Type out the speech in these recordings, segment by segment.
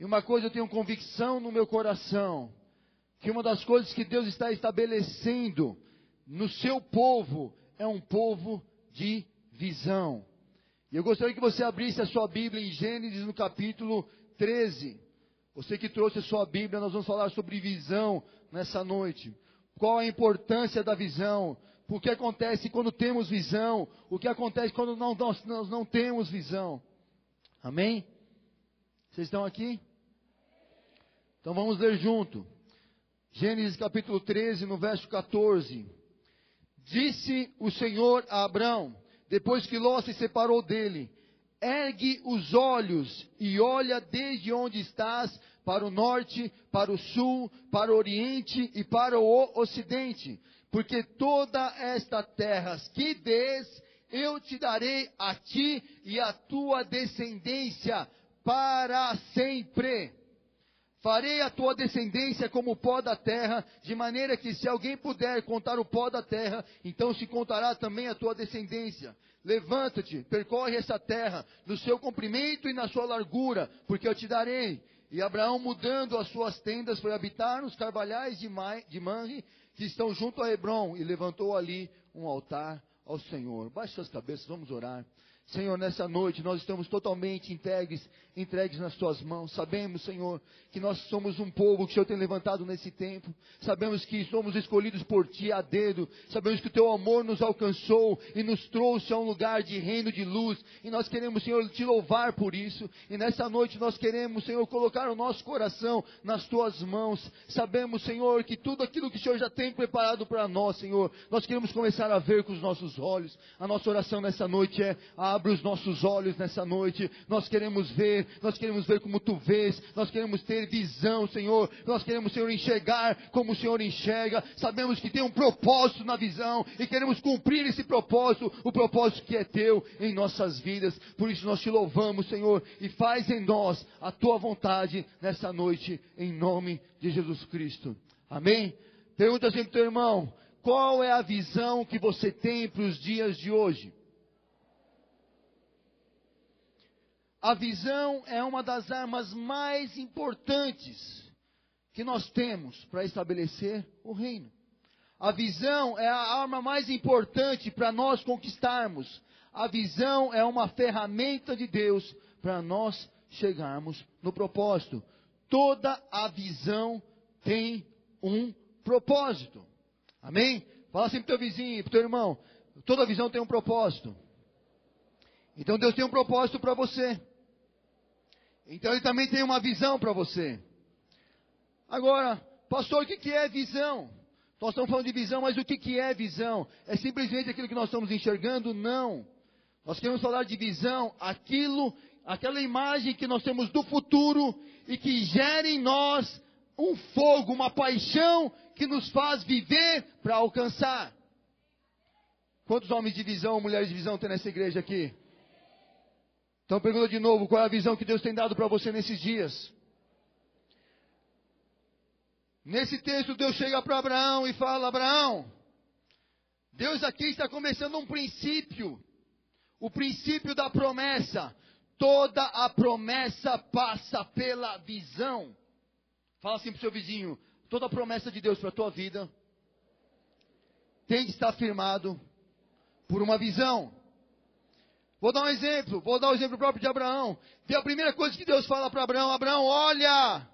E uma coisa eu tenho convicção no meu coração, que uma das coisas que Deus está estabelecendo no seu povo é um povo de visão. E eu gostaria que você abrisse a sua Bíblia em Gênesis no capítulo 13. Você que trouxe a sua Bíblia, nós vamos falar sobre visão nessa noite. Qual a importância da visão? O que acontece quando temos visão? O que acontece quando não, nós, nós não temos visão? Amém? Vocês estão aqui? Então vamos ler junto. Gênesis capítulo 13, no verso 14. Disse o Senhor a Abraão: depois que Ló se separou dele, ergue os olhos e olha desde onde estás para o norte, para o sul, para o oriente e para o ocidente, porque toda esta terra que vês, eu te darei a ti e a tua descendência para sempre. Farei a tua descendência como o pó da terra, de maneira que se alguém puder contar o pó da terra, então se contará também a tua descendência. Levanta-te, percorre essa terra, no seu comprimento e na sua largura, porque eu te darei. E Abraão, mudando as suas tendas, foi habitar nos carvalhais de, Manre, que estão junto a Hebron, e levantou ali um altar ao Senhor. Baixe suas cabeças, vamos orar. Senhor, nessa noite nós estamos totalmente entregues, entregues nas tuas mãos. Sabemos, Senhor, que nós somos um povo que o Senhor tem levantado nesse tempo. Sabemos que somos escolhidos por ti a dedo. Sabemos que o teu amor nos alcançou e nos trouxe a um lugar de reino de luz. E nós queremos, Senhor, te louvar por isso. E nessa noite nós queremos, Senhor, colocar o nosso coração nas tuas mãos. Sabemos, Senhor, que tudo aquilo que o Senhor já tem preparado para nós, Senhor, nós queremos começar a ver com os nossos olhos. A nossa oração nessa noite é: abre os nossos olhos nessa noite. Nós queremos ver, nós queremos ver como tu vês, nós queremos ter visão, Senhor. Nós queremos, Senhor, enxergar como o Senhor enxerga. Sabemos que tem um propósito na visão e queremos cumprir esse propósito, o propósito que é teu em nossas vidas. Por isso nós te louvamos, Senhor, e faz em nós a tua vontade nessa noite, em nome de Jesus Cristo. Amém? Pergunta assim para o teu irmão: qual é a visão que você tem para os dias de hoje? A visão é uma das armas mais importantes que nós temos para estabelecer o reino. A visão é a arma mais importante para nós conquistarmos. A visão é uma ferramenta de Deus para nós chegarmos no propósito. Toda a visão tem um propósito. Amém? Fala assim para o teu vizinho, para o teu irmão. Toda visão tem um propósito. Então Deus tem um propósito para você. Então ele também tem uma visão para você. Agora, pastor, o que, que é visão? Nós estamos falando de visão, mas o que, que é visão? É simplesmente aquilo que nós estamos enxergando? Não. Nós queremos falar de visão, aquilo, aquela imagem que nós temos do futuro e que gera em nós um fogo, uma paixão que nos faz viver para alcançar. Quantos homens de visão, mulheres de visão tem nessa igreja aqui? Então pergunta de novo, qual é a visão que Deus tem dado para você nesses dias? Nesse texto Deus chega para Abraão e fala: Abraão, Deus aqui está começando um princípio, o princípio da promessa. Toda a promessa passa pela visão. Fala assim para o seu vizinho: toda a promessa de Deus para a tua vida tem que estar firmado por uma visão. Vou dar um exemplo, vou dar o um exemplo próprio de Abraão. Vê a primeira coisa que Deus fala para Abraão: Abraão, olha,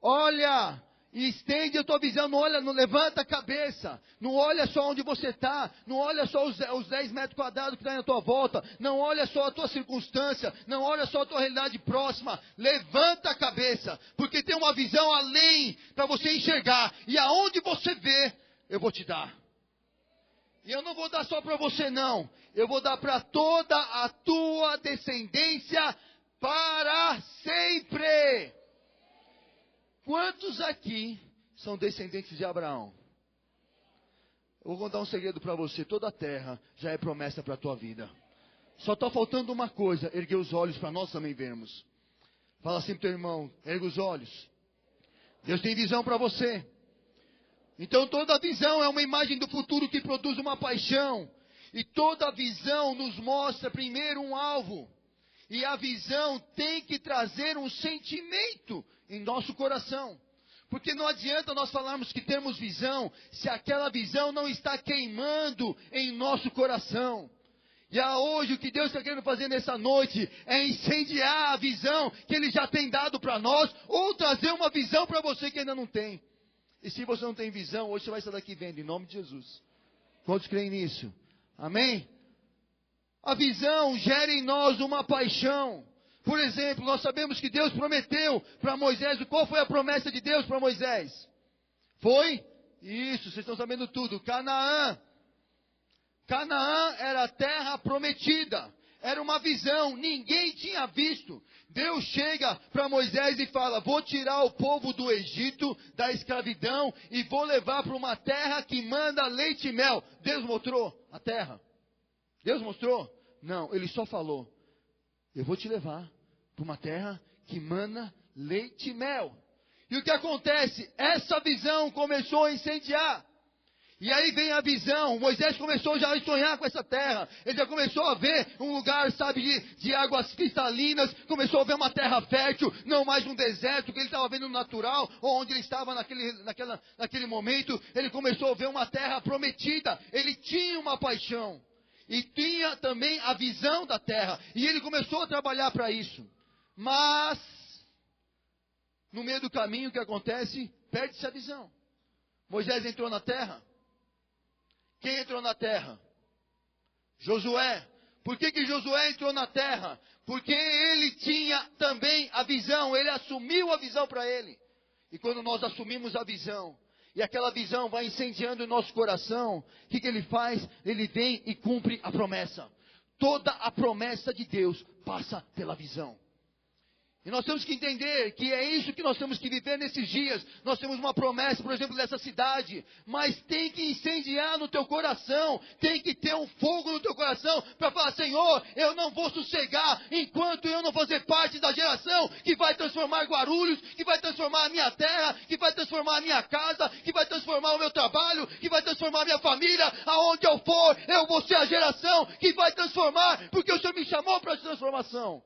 olha, estende a tua visão, não olha, não levanta a cabeça, não olha só onde você está, não olha só os, os 10 metros quadrados que está na tua volta, não olha só a tua circunstância, não olha só a tua realidade próxima, levanta a cabeça, porque tem uma visão além para você enxergar, e aonde você vê, eu vou te dar. E eu não vou dar só para você, não. Eu vou dar para toda a tua descendência para sempre. Quantos aqui são descendentes de Abraão? Eu vou contar um segredo para você: toda a terra já é promessa para a tua vida. Só está faltando uma coisa: erguer os olhos para nós também vermos. Fala assim para teu irmão: ergue os olhos. Deus tem visão para você. Então toda visão é uma imagem do futuro que produz uma paixão. E toda visão nos mostra primeiro um alvo. E a visão tem que trazer um sentimento em nosso coração. Porque não adianta nós falarmos que temos visão se aquela visão não está queimando em nosso coração. E a hoje o que Deus está querendo fazer nessa noite é incendiar a visão que Ele já tem dado para nós, ou trazer uma visão para você que ainda não tem. E se você não tem visão, hoje você vai sair daqui vendo, em nome de Jesus. Quantos creem nisso? Amém? A visão gera em nós uma paixão. Por exemplo, nós sabemos que Deus prometeu para Moisés, qual foi a promessa de Deus para Moisés? Foi? Isso, vocês estão sabendo tudo. Canaã. Canaã era a terra prometida. Era uma visão, ninguém tinha visto. Deus chega para Moisés e fala: Vou tirar o povo do Egito, da escravidão, e vou levar para uma terra que manda leite e mel. Deus mostrou a terra? Deus mostrou? Não, ele só falou: Eu vou te levar para uma terra que mana leite e mel. E o que acontece? Essa visão começou a incendiar. E aí vem a visão. Moisés começou já a sonhar com essa terra. Ele já começou a ver um lugar, sabe, de, de águas cristalinas. Começou a ver uma terra fértil, não mais um deserto que ele estava vendo natural, ou onde ele estava naquele, naquela, naquele momento. Ele começou a ver uma terra prometida. Ele tinha uma paixão. E tinha também a visão da terra. E ele começou a trabalhar para isso. Mas, no meio do caminho, o que acontece? Perde-se a visão. Moisés entrou na terra. Quem entrou na terra? Josué. Por que, que Josué entrou na terra? Porque ele tinha também a visão, ele assumiu a visão para ele. E quando nós assumimos a visão, e aquela visão vai incendiando o nosso coração, o que, que ele faz? Ele vem e cumpre a promessa. Toda a promessa de Deus passa pela visão. E nós temos que entender que é isso que nós temos que viver nesses dias. Nós temos uma promessa, por exemplo, dessa cidade, mas tem que incendiar no teu coração, tem que ter um fogo no teu coração para falar: Senhor, eu não vou sossegar enquanto eu não fazer parte da geração que vai transformar Guarulhos, que vai transformar a minha terra, que vai transformar a minha casa, que vai transformar o meu trabalho, que vai transformar a minha família. Aonde eu for, eu vou ser a geração que vai transformar, porque o Senhor me chamou para essa transformação.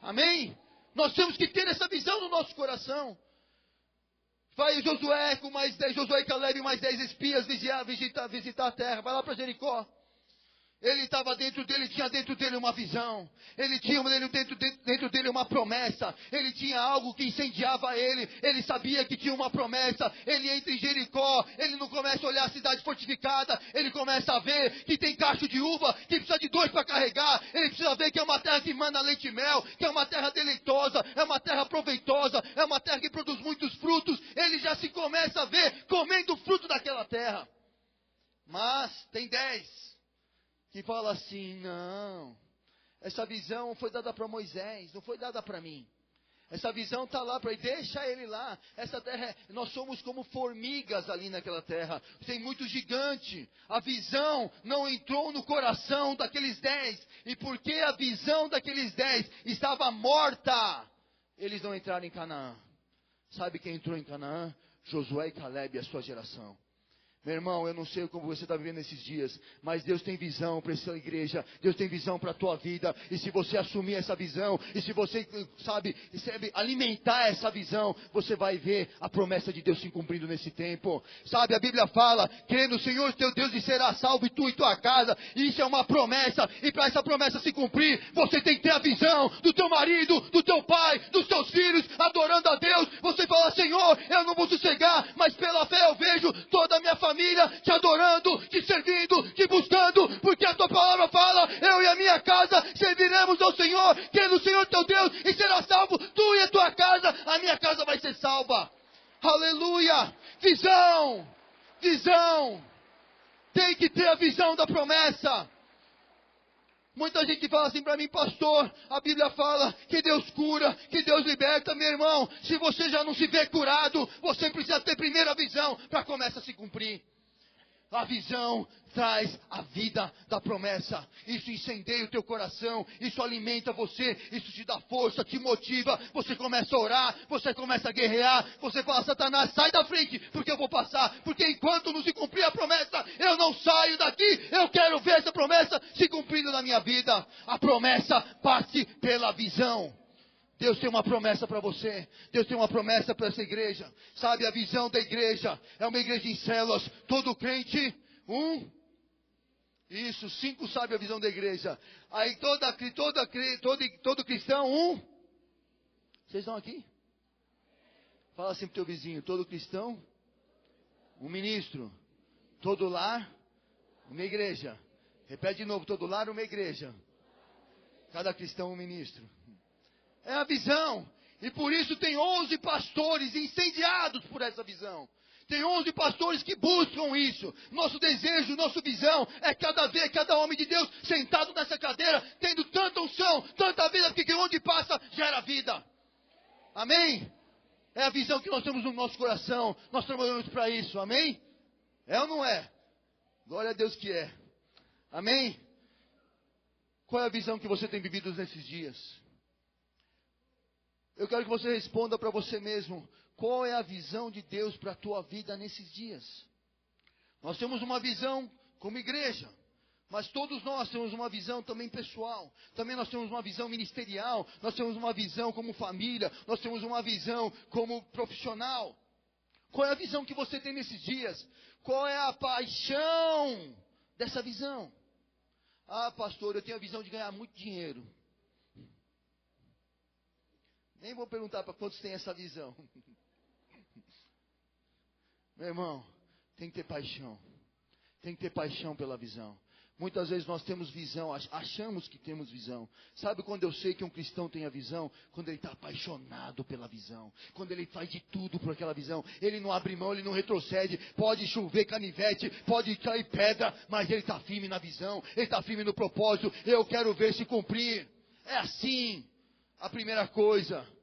Amém? Nós temos que ter essa visão no nosso coração. Vai Josué com mais dez, Josué e Caleb mais dez espias visitar, visitar, visitar a terra. Vai lá para Jericó. Ele estava dentro dele, tinha dentro dele uma visão. Ele tinha dentro, dentro dele uma promessa. Ele tinha algo que incendiava ele. Ele sabia que tinha uma promessa. Ele entra em Jericó. Ele não começa a olhar a cidade fortificada. Ele começa a ver que tem cacho de uva, que precisa de dois para carregar. Ele precisa ver que é uma terra que manda leite e mel, que é uma terra deleitosa, é uma terra proveitosa, é uma terra que produz muitos frutos. Ele já se começa a ver comendo o fruto daquela terra. Mas tem dez que fala assim: não, essa visão foi dada para Moisés, não foi dada para mim. Essa visão está lá para ele, deixa ele lá. Essa terra, nós somos como formigas ali naquela terra. Tem muito gigante. A visão não entrou no coração daqueles dez. E porque a visão daqueles dez estava morta, eles não entraram em Canaã. Sabe quem entrou em Canaã? Josué e Caleb a sua geração. Meu irmão, eu não sei como você está vivendo esses dias, mas Deus tem visão para essa igreja, Deus tem visão para a tua vida, e se você assumir essa visão, e se você, sabe, sabe, alimentar essa visão, você vai ver a promessa de Deus se cumprindo nesse tempo. Sabe, a Bíblia fala, crendo no Senhor teu Deus e será salvo e tu e tua casa, e isso é uma promessa, e para essa promessa se cumprir, você tem que ter a visão do teu marido, do teu pai, dos teus filhos, adorando a Deus, você fala, Senhor, eu não vou sossegar, mas pela fé eu vejo toda a minha família família te adorando, te servindo, te buscando, porque a tua palavra fala: eu e a minha casa serviremos ao Senhor, é no Senhor teu Deus, e será salvo tu e a tua casa, a minha casa vai ser salva. Aleluia! Visão! Visão! Tem que ter a visão da promessa. Muita gente fala assim para mim, pastor, a Bíblia fala que Deus cura, que Deus liberta, meu irmão. Se você já não se vê curado, você precisa ter primeira visão para começar a se cumprir. A visão traz a vida da promessa. Isso incendeia o teu coração, isso alimenta você, isso te dá força, te motiva. Você começa a orar, você começa a guerrear, você fala: Satanás, sai da frente, porque eu vou passar. Porque enquanto não se cumprir a promessa, eu não saio daqui. Eu quero ver essa promessa se cumprindo na minha vida. A promessa parte pela visão. Deus tem uma promessa para você. Deus tem uma promessa para essa igreja. Sabe, a visão da igreja é uma igreja em células. Todo crente, um isso, cinco sabe a visão da igreja. Aí toda, toda, todo, todo cristão, um. Vocês estão aqui? Fala assim pro teu vizinho, todo cristão, um ministro. Todo lar, uma igreja. Repete de novo, todo lar, uma igreja. Cada cristão, um ministro. É a visão. E por isso tem onze pastores incendiados por essa visão. Tem 11 pastores que buscam isso. Nosso desejo, nossa visão é cada vez, cada homem de Deus sentado nessa cadeira, tendo tanta unção, tanta vida, porque onde passa gera vida. Amém? É a visão que nós temos no nosso coração. Nós trabalhamos para isso. Amém? É ou não é? Glória a Deus que é. Amém? Qual é a visão que você tem vivido nesses dias? Eu quero que você responda para você mesmo. Qual é a visão de Deus para a tua vida nesses dias? Nós temos uma visão como igreja, mas todos nós temos uma visão também pessoal. Também nós temos uma visão ministerial, nós temos uma visão como família, nós temos uma visão como profissional. Qual é a visão que você tem nesses dias? Qual é a paixão dessa visão? Ah, pastor, eu tenho a visão de ganhar muito dinheiro. Nem vou perguntar para quantos tem essa visão. Meu irmão, tem que ter paixão. Tem que ter paixão pela visão. Muitas vezes nós temos visão, achamos que temos visão. Sabe quando eu sei que um cristão tem a visão? Quando ele está apaixonado pela visão. Quando ele faz de tudo por aquela visão. Ele não abre mão, ele não retrocede. Pode chover canivete, pode cair pedra, mas ele está firme na visão. Ele está firme no propósito. Eu quero ver se cumprir. É assim. A primeira coisa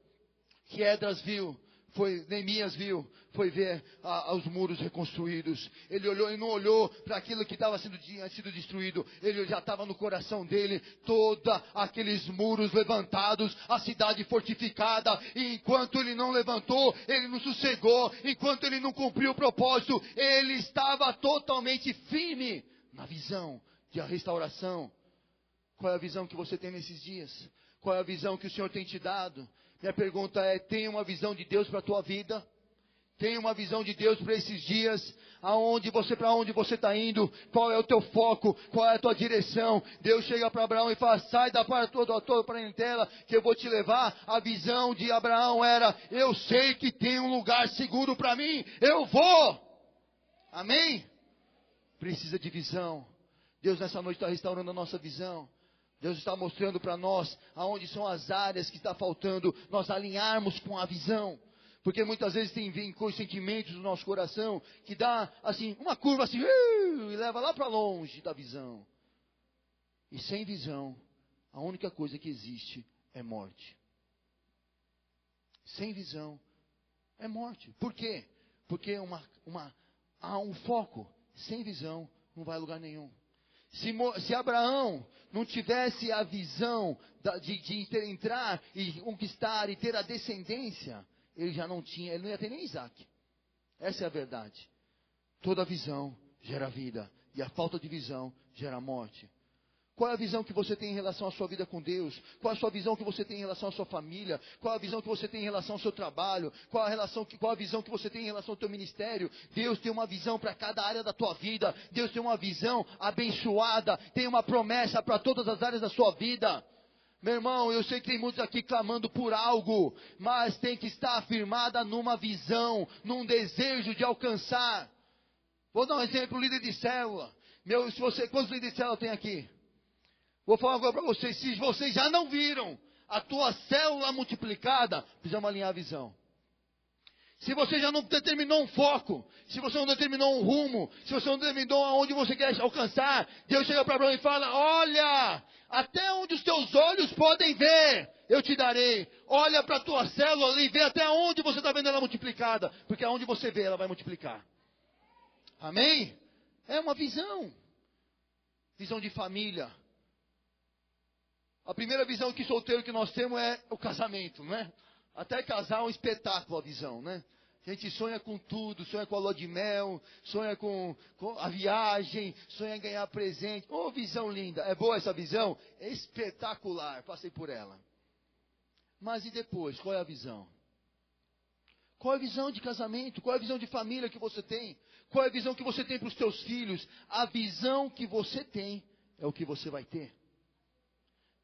que Edras viu foi Neemias viu, foi ver ah, os muros reconstruídos. Ele olhou e não olhou para aquilo que estava sendo sido destruído. Ele já estava no coração dele todos aqueles muros levantados, a cidade fortificada. E enquanto ele não levantou, ele não sossegou. Enquanto ele não cumpriu o propósito, ele estava totalmente firme na visão de a restauração. Qual é a visão que você tem nesses dias? Qual é a visão que o Senhor tem te dado? Minha pergunta é: tem uma visão de Deus para a tua vida? Tem uma visão de Deus para esses dias? Aonde você, para onde você está indo? Qual é o teu foco? Qual é a tua direção? Deus chega para Abraão e fala: sai da parte toda, toda parentela que eu vou te levar. A visão de Abraão era: eu sei que tem um lugar seguro para mim, eu vou. Amém? Precisa de visão. Deus nessa noite está restaurando a nossa visão. Deus está mostrando para nós aonde são as áreas que está faltando nós alinharmos com a visão. Porque muitas vezes tem vem com sentimentos no nosso coração que dá assim, uma curva assim, uh, e leva lá para longe da visão. E sem visão, a única coisa que existe é morte. Sem visão é morte. Por quê? Porque uma, uma, há um foco. Sem visão não vai a lugar nenhum. Se, se Abraão não tivesse a visão de, de entrar e conquistar e ter a descendência, ele já não tinha, ele não ia ter nem Isaac. Essa é a verdade. Toda visão gera vida, e a falta de visão gera morte. Qual é a visão que você tem em relação à sua vida com Deus? Qual é a sua visão que você tem em relação à sua família? Qual é a visão que você tem em relação ao seu trabalho? Qual é a, relação, qual é a visão que você tem em relação ao teu ministério? Deus tem uma visão para cada área da tua vida. Deus tem uma visão abençoada. Tem uma promessa para todas as áreas da sua vida. Meu irmão, eu sei que tem muitos aqui clamando por algo, mas tem que estar afirmada numa visão, num desejo de alcançar. Vou dar um exemplo, líder de célula. Meu, se você, quantos líderes de célula tem aqui? Vou falar agora para vocês, se vocês já não viram a tua célula multiplicada, precisamos alinhar a visão. Se você já não determinou um foco, se você não determinou um rumo, se você não determinou aonde você quer alcançar, Deus chega para Abraão e fala: Olha, até onde os teus olhos podem ver, eu te darei. Olha para a tua célula e vê até onde você está vendo ela multiplicada, porque aonde você vê, ela vai multiplicar. Amém? É uma visão. Visão de família. A primeira visão que solteiro que nós temos é o casamento, né? Até casar é um espetáculo a visão, né? A gente sonha com tudo, sonha com a lua de mel, sonha com, com a viagem, sonha em ganhar presente. Ô, oh, visão linda! É boa essa visão? É espetacular, passei por ela. Mas e depois, qual é a visão? Qual é a visão de casamento? Qual é a visão de família que você tem? Qual é a visão que você tem para os seus filhos? A visão que você tem é o que você vai ter.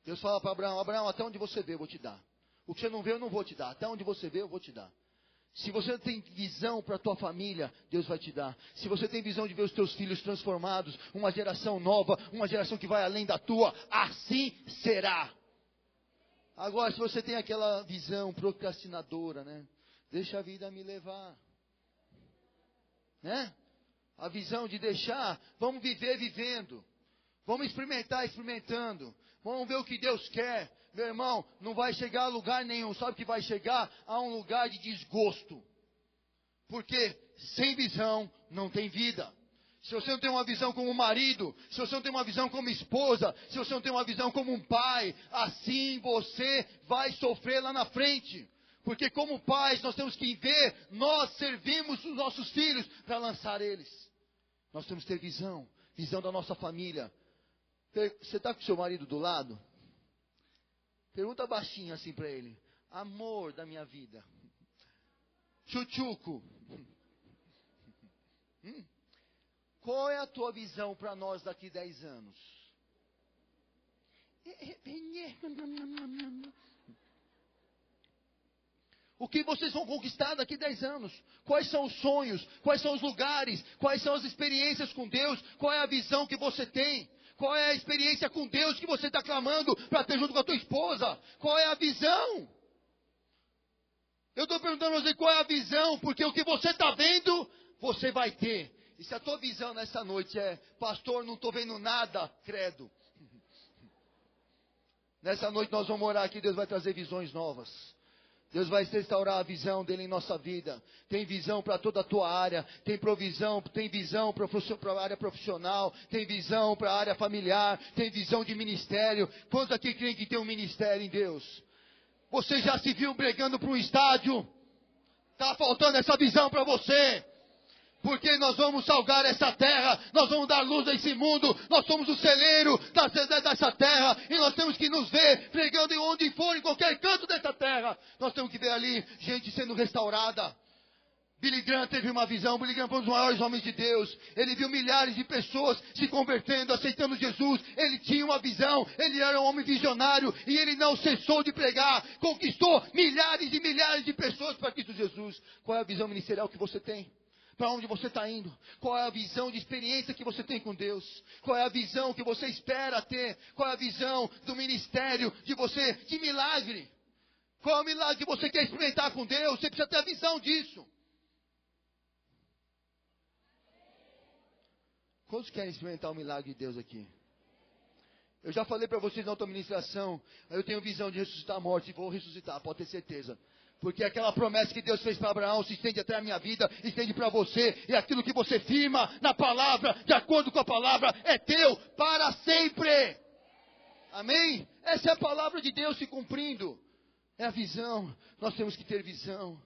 Deus fala para Abraão: Abraão, até onde você vê, eu vou te dar. O que você não vê, eu não vou te dar. Até onde você vê, eu vou te dar. Se você tem visão para a tua família, Deus vai te dar. Se você tem visão de ver os teus filhos transformados, uma geração nova, uma geração que vai além da tua, assim será. Agora, se você tem aquela visão procrastinadora, né? Deixa a vida me levar. Né? A visão de deixar, vamos viver vivendo. Vamos experimentar experimentando. Vamos ver o que Deus quer. Meu irmão, não vai chegar a lugar nenhum. Sabe que vai chegar a um lugar de desgosto. Porque sem visão não tem vida. Se você não tem uma visão como marido, se você não tem uma visão como esposa, se você não tem uma visão como um pai, assim você vai sofrer lá na frente. Porque como pais, nós temos que ver, nós servimos os nossos filhos para lançar eles. Nós temos que ter visão, visão da nossa família. Você está com seu marido do lado? Pergunta baixinho assim para ele: Amor da minha vida. Chuchuco. Hum? Qual é a tua visão para nós daqui 10 anos? O que vocês vão conquistar daqui 10 anos? Quais são os sonhos? Quais são os lugares? Quais são as experiências com Deus? Qual é a visão que você tem? Qual é a experiência com Deus que você está clamando para ter junto com a tua esposa? Qual é a visão? Eu estou perguntando a você qual é a visão, porque o que você está vendo, você vai ter. E se a tua visão nessa noite é, pastor, não estou vendo nada, credo. Nessa noite nós vamos orar aqui, Deus vai trazer visões novas. Deus vai restaurar a visão dele em nossa vida. Tem visão para toda a tua área, tem provisão, tem visão para a área profissional, tem visão para a área familiar, tem visão de ministério. Quantos aqui creem que tem um ministério em Deus? Você já se viu bregando para um estádio? Está faltando essa visão para você porque nós vamos salgar essa terra, nós vamos dar luz a esse mundo, nós somos o celeiro dessa terra, e nós temos que nos ver pregando em onde for, em qualquer canto dessa terra. Nós temos que ver ali gente sendo restaurada. Billy Graham teve uma visão, Billy Graham foi um dos maiores homens de Deus. Ele viu milhares de pessoas se convertendo, aceitando Jesus. Ele tinha uma visão, ele era um homem visionário e ele não cessou de pregar. Conquistou milhares e milhares de pessoas para Cristo Jesus. Qual é a visão ministerial que você tem? Para onde você está indo, qual é a visão de experiência que você tem com Deus, qual é a visão que você espera ter, qual é a visão do ministério de você, de milagre, qual é o milagre que você quer experimentar com Deus, você precisa ter a visão disso. Quantos querem experimentar o milagre de Deus aqui? Eu já falei para vocês na outra ministração, eu tenho visão de ressuscitar a morte e vou ressuscitar, pode ter certeza. Porque aquela promessa que Deus fez para Abraão se estende até a minha vida, estende para você, e aquilo que você firma na palavra, de acordo com a palavra, é teu para sempre. Amém? Essa é a palavra de Deus se cumprindo. É a visão. Nós temos que ter visão.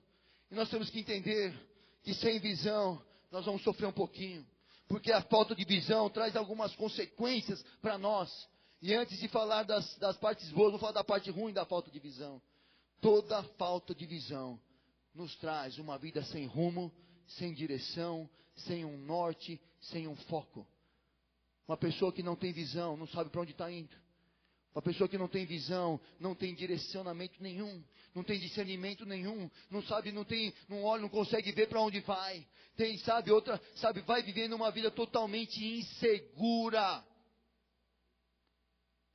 E nós temos que entender que sem visão nós vamos sofrer um pouquinho. Porque a falta de visão traz algumas consequências para nós. E antes de falar das, das partes boas, vou falar da parte ruim da falta de visão. Toda falta de visão nos traz uma vida sem rumo, sem direção, sem um norte, sem um foco. Uma pessoa que não tem visão, não sabe para onde está indo. Uma pessoa que não tem visão, não tem direcionamento nenhum, não tem discernimento nenhum, não sabe, não tem, não olha, não consegue ver para onde vai. Tem, sabe, outra, sabe, vai vivendo uma vida totalmente insegura.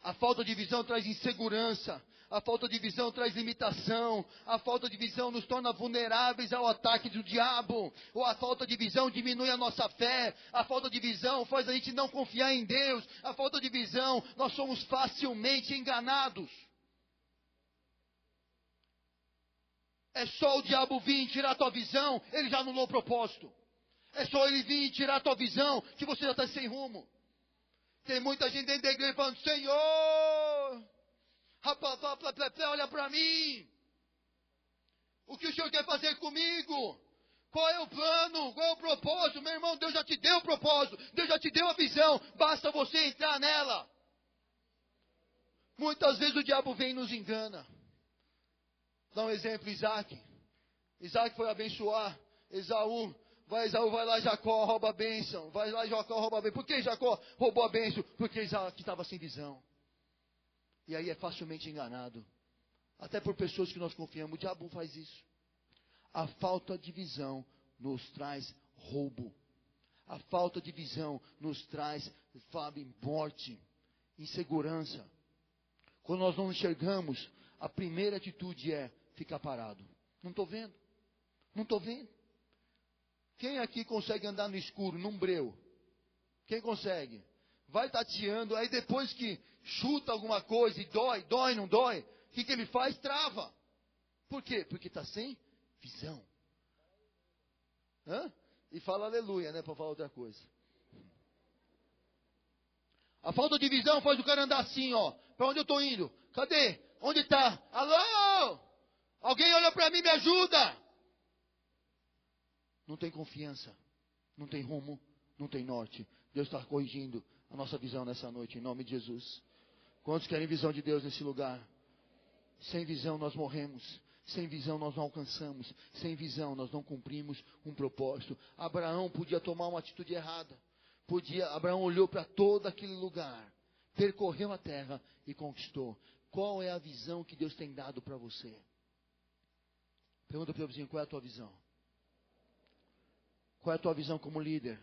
A falta de visão traz insegurança, a falta de visão traz limitação, a falta de visão nos torna vulneráveis ao ataque do diabo, ou a falta de visão diminui a nossa fé, a falta de visão faz a gente não confiar em Deus, a falta de visão, nós somos facilmente enganados. É só o diabo vir tirar a tua visão, ele já anulou o propósito. É só ele vir e tirar a tua visão, que você já está sem rumo. Tem muita gente dentro da igreja falando, Senhor, olha para mim. O que o Senhor quer fazer comigo? Qual é o plano? Qual é o propósito? Meu irmão, Deus já te deu o propósito. Deus já te deu a visão. Basta você entrar nela. Muitas vezes o diabo vem e nos engana. Dá um exemplo, Isaac. Isaac foi abençoar Esaú. Vai, Esaú vai lá, Jacó rouba a bênção. Vai lá, Jacó rouba a bênção. Por que Jacó roubou a bênção? Porque Isaac estava sem visão. E aí é facilmente enganado. Até por pessoas que nós confiamos. O diabo faz isso. A falta de visão nos traz roubo. A falta de visão nos traz, sabe, morte, insegurança. Quando nós não enxergamos, a primeira atitude é ficar parado. Não estou vendo. Não estou vendo. Quem aqui consegue andar no escuro, num breu? Quem consegue? Vai tateando, aí depois que chuta alguma coisa e dói, dói, não dói, o que, que ele faz? Trava. Por quê? Porque está sem visão. Hã? E fala aleluia, né? Para falar outra coisa. A falta de visão faz o cara andar assim, ó. Para onde eu estou indo? Cadê? Onde está? Alô? Alguém olha para mim, me ajuda. Não tem confiança. Não tem rumo. Não tem norte. Deus está corrigindo a nossa visão nessa noite, em nome de Jesus. Quantos querem visão de Deus nesse lugar? Sem visão nós morremos. Sem visão nós não alcançamos. Sem visão nós não cumprimos um propósito. Abraão podia tomar uma atitude errada. Podia, Abraão olhou para todo aquele lugar, percorreu a terra e conquistou. Qual é a visão que Deus tem dado para você? Pergunta para o vizinho, qual é a tua visão? Qual é a tua visão como líder?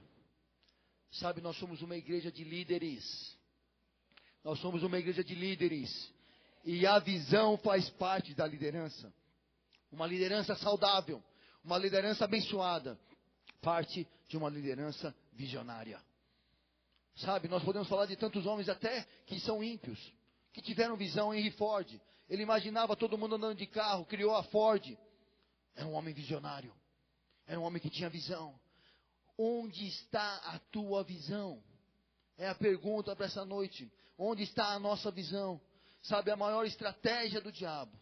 Sabe, nós somos uma igreja de líderes. Nós somos uma igreja de líderes. E a visão faz parte da liderança. Uma liderança saudável, uma liderança abençoada, parte de uma liderança visionária. Sabe, nós podemos falar de tantos homens até que são ímpios, que tiveram visão. Henry Ford, ele imaginava todo mundo andando de carro, criou a Ford. Era um homem visionário, era um homem que tinha visão. Onde está a tua visão? É a pergunta para essa noite. Onde está a nossa visão? Sabe, a maior estratégia do diabo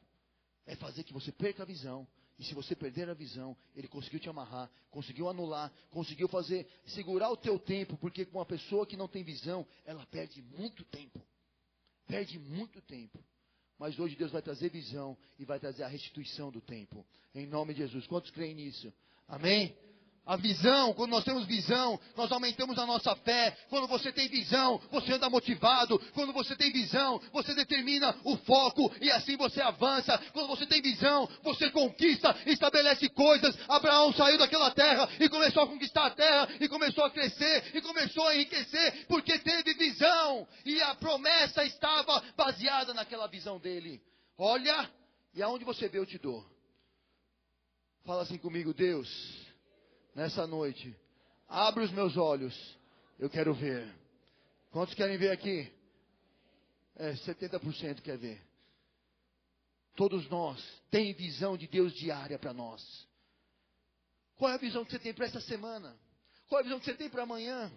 é fazer que você perca a visão. E se você perder a visão, ele conseguiu te amarrar, conseguiu anular, conseguiu fazer, segurar o teu tempo, porque com uma pessoa que não tem visão, ela perde muito tempo. Perde muito tempo. Mas hoje Deus vai trazer visão e vai trazer a restituição do tempo. Em nome de Jesus. Quantos creem nisso? Amém? A visão, quando nós temos visão, nós aumentamos a nossa fé. Quando você tem visão, você anda motivado. Quando você tem visão, você determina o foco e assim você avança. Quando você tem visão, você conquista, estabelece coisas. Abraão saiu daquela terra e começou a conquistar a terra e começou a crescer e começou a enriquecer porque teve visão e a promessa estava baseada naquela visão dele. Olha, e aonde você vê eu te dou. Fala assim comigo, Deus nessa noite. Abre os meus olhos. Eu quero ver. Quantos querem ver aqui? É, 70% quer ver. Todos nós tem visão de Deus diária para nós. Qual é a visão que você tem para essa semana? Qual é a visão que você tem para amanhã?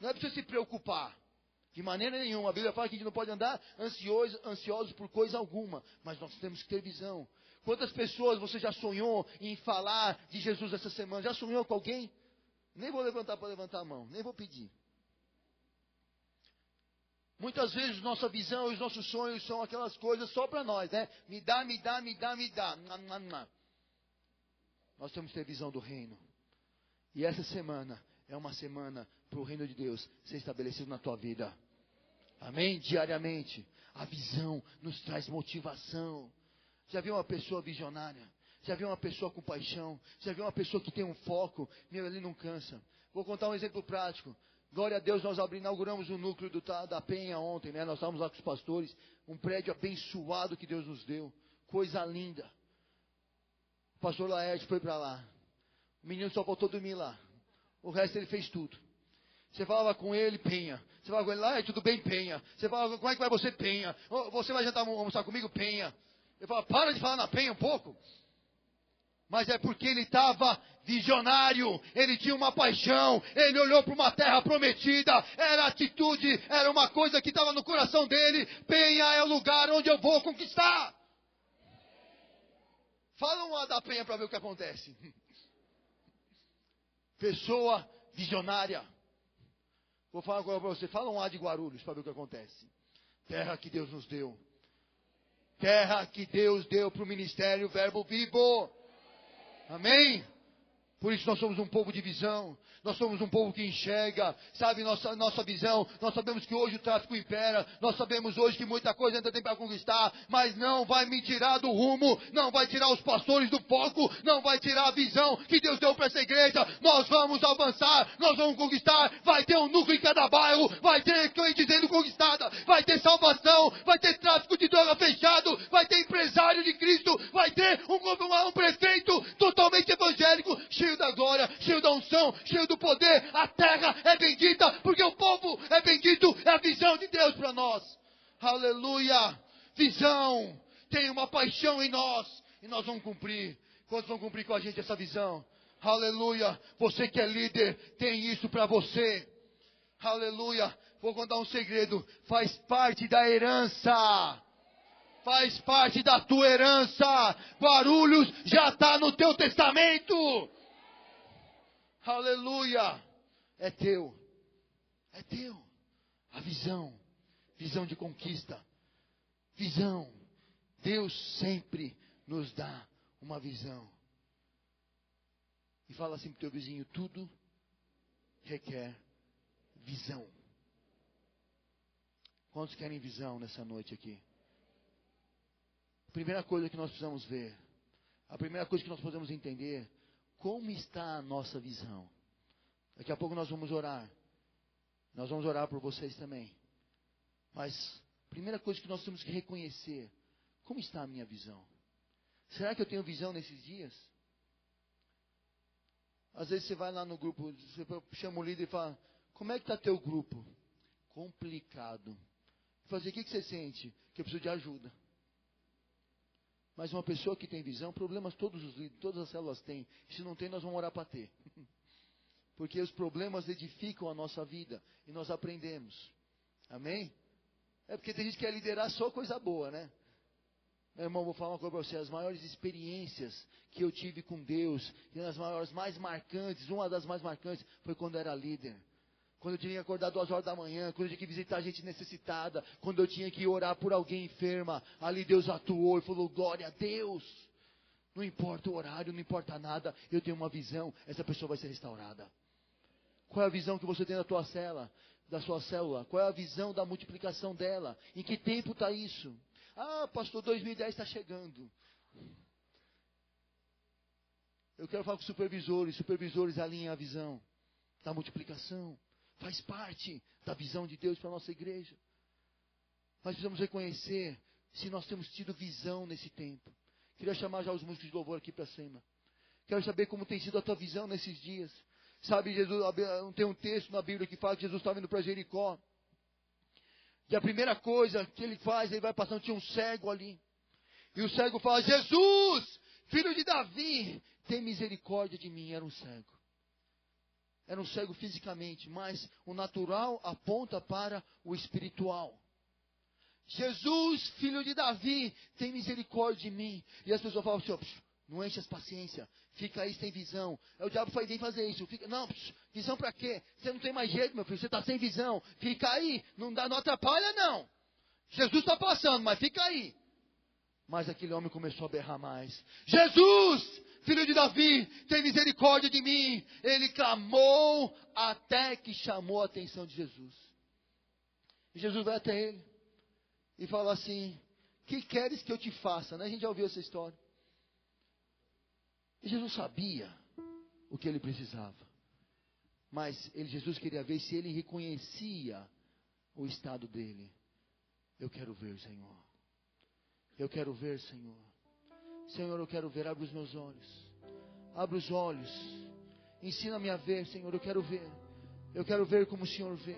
Não é para você se preocupar. De maneira nenhuma. A Bíblia fala que a gente não pode andar ansioso, ansioso por coisa alguma. Mas nós temos que ter visão. Quantas pessoas você já sonhou em falar de Jesus essa semana? Já sonhou com alguém? Nem vou levantar para levantar a mão, nem vou pedir. Muitas vezes nossa visão e os nossos sonhos são aquelas coisas só para nós, né? Me dá, me dá, me dá, me dá. Nós temos que ter visão do reino. E essa semana é uma semana para o reino de Deus ser estabelecido na tua vida. Amém? Diariamente. A visão nos traz motivação. Já viu uma pessoa visionária? Já viu uma pessoa com paixão? Já viu uma pessoa que tem um foco? Meu, ele não cansa. Vou contar um exemplo prático. Glória a Deus, nós inauguramos o núcleo do, da Penha ontem, né? Nós estávamos lá com os pastores. Um prédio abençoado que Deus nos deu. Coisa linda. O pastor Laerte foi para lá. O menino só faltou dormir lá. O resto ele fez tudo. Você falava com ele, Penha. Você falava com ele, lá, tudo bem, Penha. Você falava, como é que vai você, Penha? Você vai jantar almoçar comigo, Penha. Ele fala, para de falar na penha um pouco. mas é porque ele estava visionário, ele tinha uma paixão, ele olhou para uma terra prometida, era atitude, era uma coisa que estava no coração dele. Penha é o lugar onde eu vou conquistar. Fala um A da Penha para ver o que acontece. Pessoa visionária. Vou falar agora para você. Fala um A de Guarulhos para ver o que acontece. Terra que Deus nos deu. Terra que Deus deu para o ministério Verbo Vivo. Amém? Por isso nós somos um povo de visão. Nós somos um povo que enxerga, sabe, nossa, nossa visão. Nós sabemos que hoje o tráfico impera. Nós sabemos hoje que muita coisa ainda tem para conquistar. Mas não vai me tirar do rumo. Não vai tirar os pastores do foco. Não vai tirar a visão que Deus deu para essa igreja. Nós vamos avançar. Nós vamos conquistar. Vai ter um núcleo em cada bairro. Vai ter cliente sendo conquistada. Vai ter salvação. Vai ter tráfico de droga fechado. Vai ter empresário de Cristo. Vai ter um, um, um prefeito totalmente evangélico. Cheio da glória. Cheio da unção. Cheio do poder, a terra é bendita, porque o povo é bendito, é a visão de Deus para nós. Aleluia! Visão, tem uma paixão em nós, e nós vamos cumprir. Quantos vão cumprir com a gente essa visão? Aleluia! Você que é líder, tem isso para você. Aleluia! Vou contar um segredo, faz parte da herança faz parte da tua herança. Guarulhos já está no teu testamento. Aleluia! É teu. É teu. A visão. Visão de conquista. Visão. Deus sempre nos dá uma visão. E fala assim para o teu vizinho: tudo requer visão. Quantos querem visão nessa noite aqui? A primeira coisa que nós precisamos ver, a primeira coisa que nós podemos entender como está a nossa visão. Daqui a pouco nós vamos orar. Nós vamos orar por vocês também. Mas, primeira coisa que nós temos que reconhecer: como está a minha visão? Será que eu tenho visão nesses dias? Às vezes você vai lá no grupo, você chama o líder e fala: Como é que está teu grupo? Complicado. Fazer o que, que você sente? Que eu preciso de ajuda. Mas uma pessoa que tem visão, problemas todos os todas as células têm. Se não tem, nós vamos orar para ter. Porque os problemas edificam a nossa vida e nós aprendemos. Amém? É porque tem gente que quer liderar só coisa boa, né? Meu irmão, vou falar uma coisa para você. As maiores experiências que eu tive com Deus, e as maiores, mais marcantes, uma das mais marcantes, foi quando eu era líder quando eu tinha que acordar duas horas da manhã, quando eu tinha que visitar gente necessitada, quando eu tinha que orar por alguém enferma, ali Deus atuou e falou: glória a Deus. Não importa o horário, não importa nada, eu tenho uma visão, essa pessoa vai ser restaurada. Qual é a visão que você tem da tua célula, da sua célula? Qual é a visão da multiplicação dela? Em que tempo está isso? Ah, pastor, 2010 está chegando. Eu quero falar com supervisores, supervisores alinhem a visão da multiplicação. Faz parte da visão de Deus para a nossa igreja. Nós precisamos reconhecer se nós temos tido visão nesse tempo. Queria chamar já os músicos de louvor aqui para cima. Quero saber como tem sido a tua visão nesses dias. Sabe, Jesus, tem um texto na Bíblia que fala que Jesus estava indo para Jericó. E a primeira coisa que ele faz, ele vai passando, tinha um cego ali. E o cego fala: Jesus, filho de Davi, tem misericórdia de mim. Era um cego era um cego fisicamente, mas o natural aponta para o espiritual. Jesus, filho de Davi, tem misericórdia de mim. E as pessoas falam assim, não enche as paciência, fica aí sem visão. Aí o diabo vai vir fazer isso. Fica, não, visão para quê? Você não tem mais jeito, meu filho, você está sem visão. Fica aí, não, dá, não atrapalha não. Jesus está passando, mas fica aí. Mas aquele homem começou a berrar mais. Jesus, filho de Davi, tem misericórdia de mim. Ele clamou até que chamou a atenção de Jesus. E Jesus vai até ele e fala assim: Que queres que eu te faça? Né? A gente já ouviu essa história. E Jesus sabia o que ele precisava. Mas ele, Jesus queria ver se ele reconhecia o estado dele. Eu quero ver, Senhor. Eu quero ver, Senhor. Senhor, eu quero ver, abre os meus olhos. Abre os olhos. Ensina-me a ver, Senhor, eu quero ver. Eu quero ver como o Senhor vê.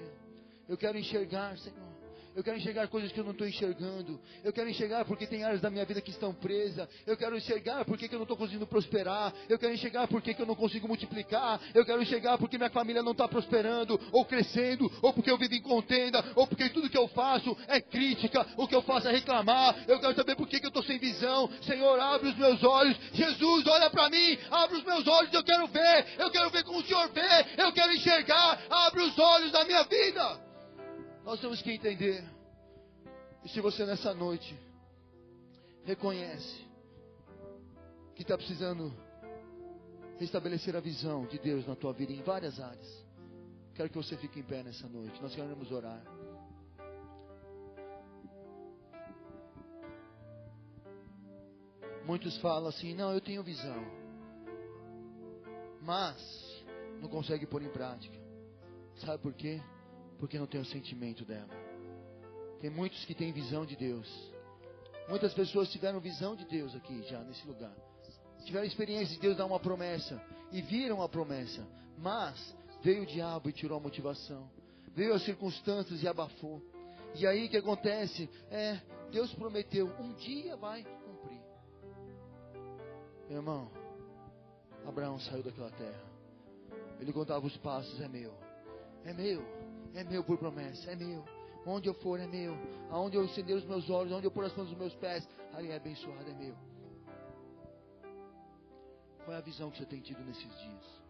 Eu quero enxergar, Senhor. Eu quero enxergar coisas que eu não estou enxergando. Eu quero enxergar porque tem áreas da minha vida que estão presas. Eu quero enxergar porque que eu não estou conseguindo prosperar. Eu quero enxergar porque que eu não consigo multiplicar. Eu quero enxergar porque minha família não está prosperando, ou crescendo, ou porque eu vivo em contenda, ou porque tudo que eu faço é crítica, o que eu faço é reclamar. Eu quero saber por que, que eu estou sem visão. Senhor, abre os meus olhos. Jesus, olha para mim. Abre os meus olhos. Eu quero ver. Eu quero ver como o Senhor vê. Eu quero enxergar. Abre os olhos da minha vida. Nós temos que entender. E se você nessa noite reconhece que está precisando restabelecer a visão de Deus na tua vida em várias áreas, quero que você fique em pé nessa noite. Nós queremos orar. Muitos falam assim: não, eu tenho visão, mas não consegue pôr em prática. Sabe por quê? Porque não tem o sentimento dela. Tem muitos que têm visão de Deus. Muitas pessoas tiveram visão de Deus aqui já nesse lugar. Tiveram experiência de Deus dar uma promessa e viram a promessa, mas veio o diabo e tirou a motivação. Veio as circunstâncias e abafou. E aí o que acontece? É, Deus prometeu, um dia vai cumprir. Meu irmão, Abraão saiu daquela terra. Ele contava os passos, é meu, é meu, é meu por promessa, é meu. Onde eu for é meu. Aonde eu estender os meus olhos, onde eu pôr as mãos dos meus pés, ali é abençoado, é meu. Qual é a visão que você tem tido nesses dias?